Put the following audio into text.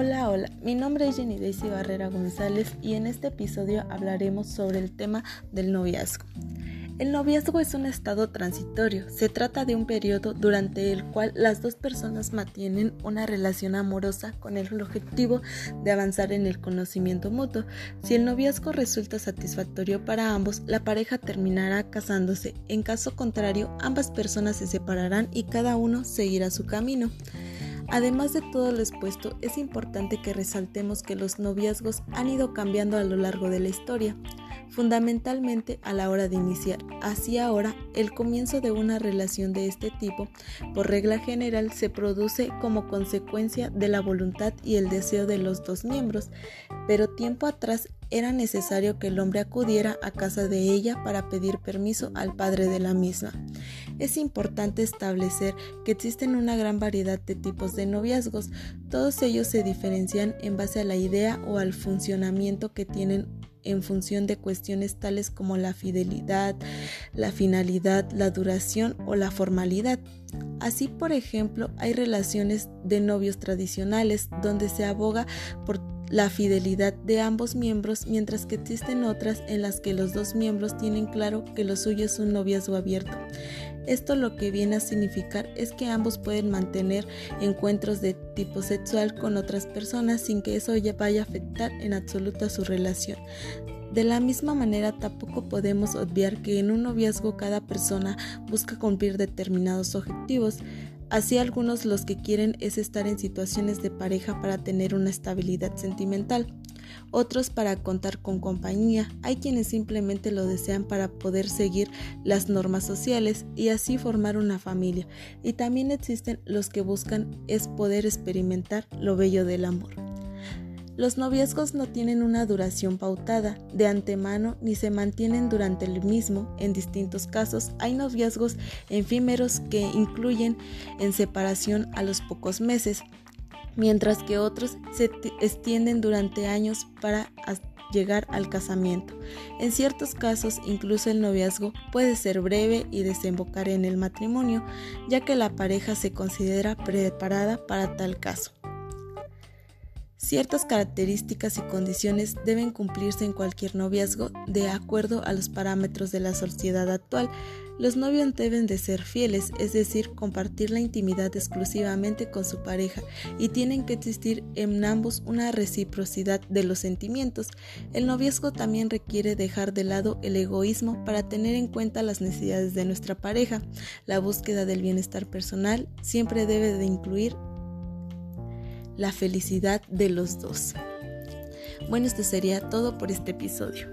Hola, hola, mi nombre es Jenny Daisy Barrera González y en este episodio hablaremos sobre el tema del noviazgo. El noviazgo es un estado transitorio, se trata de un periodo durante el cual las dos personas mantienen una relación amorosa con el objetivo de avanzar en el conocimiento mutuo. Si el noviazgo resulta satisfactorio para ambos, la pareja terminará casándose, en caso contrario, ambas personas se separarán y cada uno seguirá su camino. Además de todo lo expuesto, es importante que resaltemos que los noviazgos han ido cambiando a lo largo de la historia, fundamentalmente a la hora de iniciar. Así ahora, el comienzo de una relación de este tipo, por regla general, se produce como consecuencia de la voluntad y el deseo de los dos miembros, pero tiempo atrás era necesario que el hombre acudiera a casa de ella para pedir permiso al padre de la misma. Es importante establecer que existen una gran variedad de tipos de noviazgos, todos ellos se diferencian en base a la idea o al funcionamiento que tienen en función de cuestiones tales como la fidelidad, la finalidad, la duración o la formalidad. Así, por ejemplo, hay relaciones de novios tradicionales donde se aboga por la fidelidad de ambos miembros, mientras que existen otras en las que los dos miembros tienen claro que lo suyo es un noviazgo abierto. Esto lo que viene a significar es que ambos pueden mantener encuentros de tipo sexual con otras personas sin que eso ya vaya a afectar en absoluto a su relación. De la misma manera, tampoco podemos obviar que en un noviazgo cada persona busca cumplir determinados objetivos. Así algunos los que quieren es estar en situaciones de pareja para tener una estabilidad sentimental, otros para contar con compañía, hay quienes simplemente lo desean para poder seguir las normas sociales y así formar una familia, y también existen los que buscan es poder experimentar lo bello del amor. Los noviazgos no tienen una duración pautada de antemano ni se mantienen durante el mismo. En distintos casos hay noviazgos efímeros que incluyen en separación a los pocos meses, mientras que otros se extienden durante años para llegar al casamiento. En ciertos casos, incluso el noviazgo puede ser breve y desembocar en el matrimonio, ya que la pareja se considera preparada para tal caso. Ciertas características y condiciones deben cumplirse en cualquier noviazgo de acuerdo a los parámetros de la sociedad actual. Los novios deben de ser fieles, es decir, compartir la intimidad exclusivamente con su pareja y tienen que existir en ambos una reciprocidad de los sentimientos. El noviazgo también requiere dejar de lado el egoísmo para tener en cuenta las necesidades de nuestra pareja. La búsqueda del bienestar personal siempre debe de incluir la felicidad de los dos. Bueno, esto sería todo por este episodio.